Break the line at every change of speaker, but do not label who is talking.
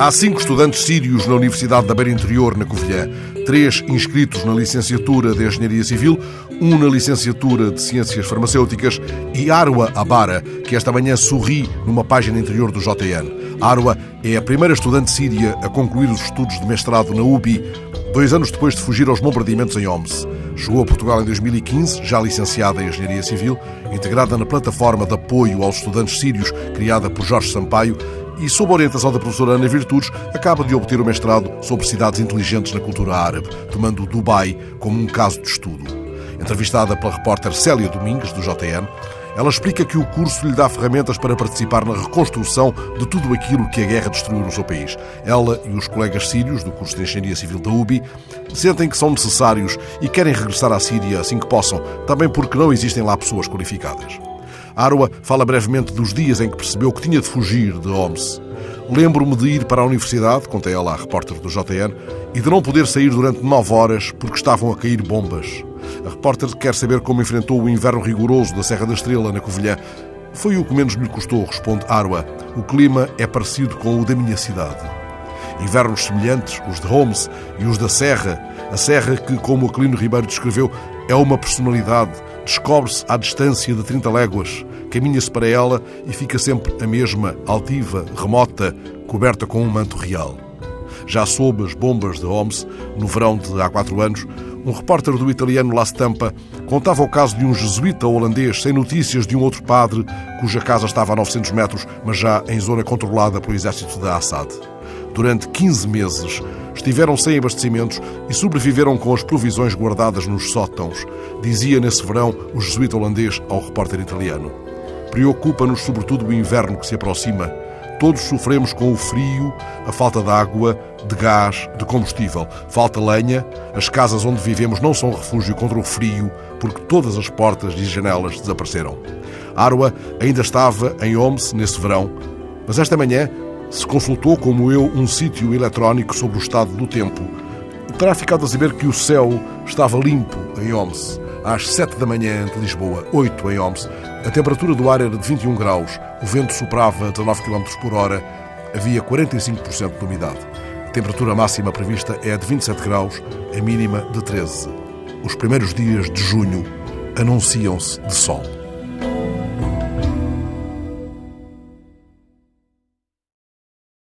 Há cinco estudantes sírios na Universidade da Beira Interior, na Covilhã. Três inscritos na licenciatura de Engenharia Civil, um na licenciatura de Ciências Farmacêuticas e Arwa Abara, que esta manhã sorri numa página interior do JN. Arwa é a primeira estudante síria a concluir os estudos de mestrado na UBI, dois anos depois de fugir aos bombardeamentos em Homs. Chegou a Portugal em 2015, já licenciada em Engenharia Civil, integrada na plataforma de apoio aos estudantes sírios criada por Jorge Sampaio e, sob a orientação da professora Ana Virtudes, acaba de obter o mestrado sobre cidades inteligentes na cultura árabe, tomando Dubai como um caso de estudo. Entrevistada pela repórter Célia Domingues, do JN, ela explica que o curso lhe dá ferramentas para participar na reconstrução de tudo aquilo que a guerra destruiu no seu país. Ela e os colegas sírios do curso de Engenharia Civil da UBI sentem que são necessários e querem regressar à Síria assim que possam, também porque não existem lá pessoas qualificadas. Arwa fala brevemente dos dias em que percebeu que tinha de fugir de Homs. Lembro-me de ir para a universidade, conta ela à repórter do JN, e de não poder sair durante nove horas porque estavam a cair bombas. A repórter quer saber como enfrentou o inverno rigoroso da Serra da Estrela, na Covilhã. Foi o que menos lhe custou, responde Arwa. O clima é parecido com o da minha cidade. Invernos semelhantes, os de Holmes e os da Serra, a Serra que, como Aquilino Ribeiro descreveu, é uma personalidade, descobre-se à distância de 30 léguas, caminha-se para ela e fica sempre a mesma, altiva, remota, coberta com um manto real. Já sob as bombas de Homs, no verão de há quatro anos, um repórter do italiano La Stampa contava o caso de um jesuíta holandês sem notícias de um outro padre cuja casa estava a 900 metros, mas já em zona controlada pelo exército de Assad. Durante 15 meses estiveram sem abastecimentos e sobreviveram com as provisões guardadas nos sótãos, dizia nesse verão o jesuíta holandês ao repórter italiano. Preocupa-nos sobretudo o inverno que se aproxima. Todos sofremos com o frio, a falta de água, de gás, de combustível. Falta lenha, as casas onde vivemos não são refúgio contra o frio, porque todas as portas e janelas desapareceram. Arwa ainda estava em Homs nesse verão, mas esta manhã se consultou, como eu, um sítio eletrónico sobre o estado do tempo. Terá ficado a saber que o céu estava limpo em Homs, às 7 da manhã de Lisboa, 8 em Homs. A temperatura do ar era de 21 graus, o vento soprava a 19 km por hora, havia 45% de umidade. A temperatura máxima prevista é de 27 graus, a mínima de 13. Os primeiros dias de junho anunciam-se de sol.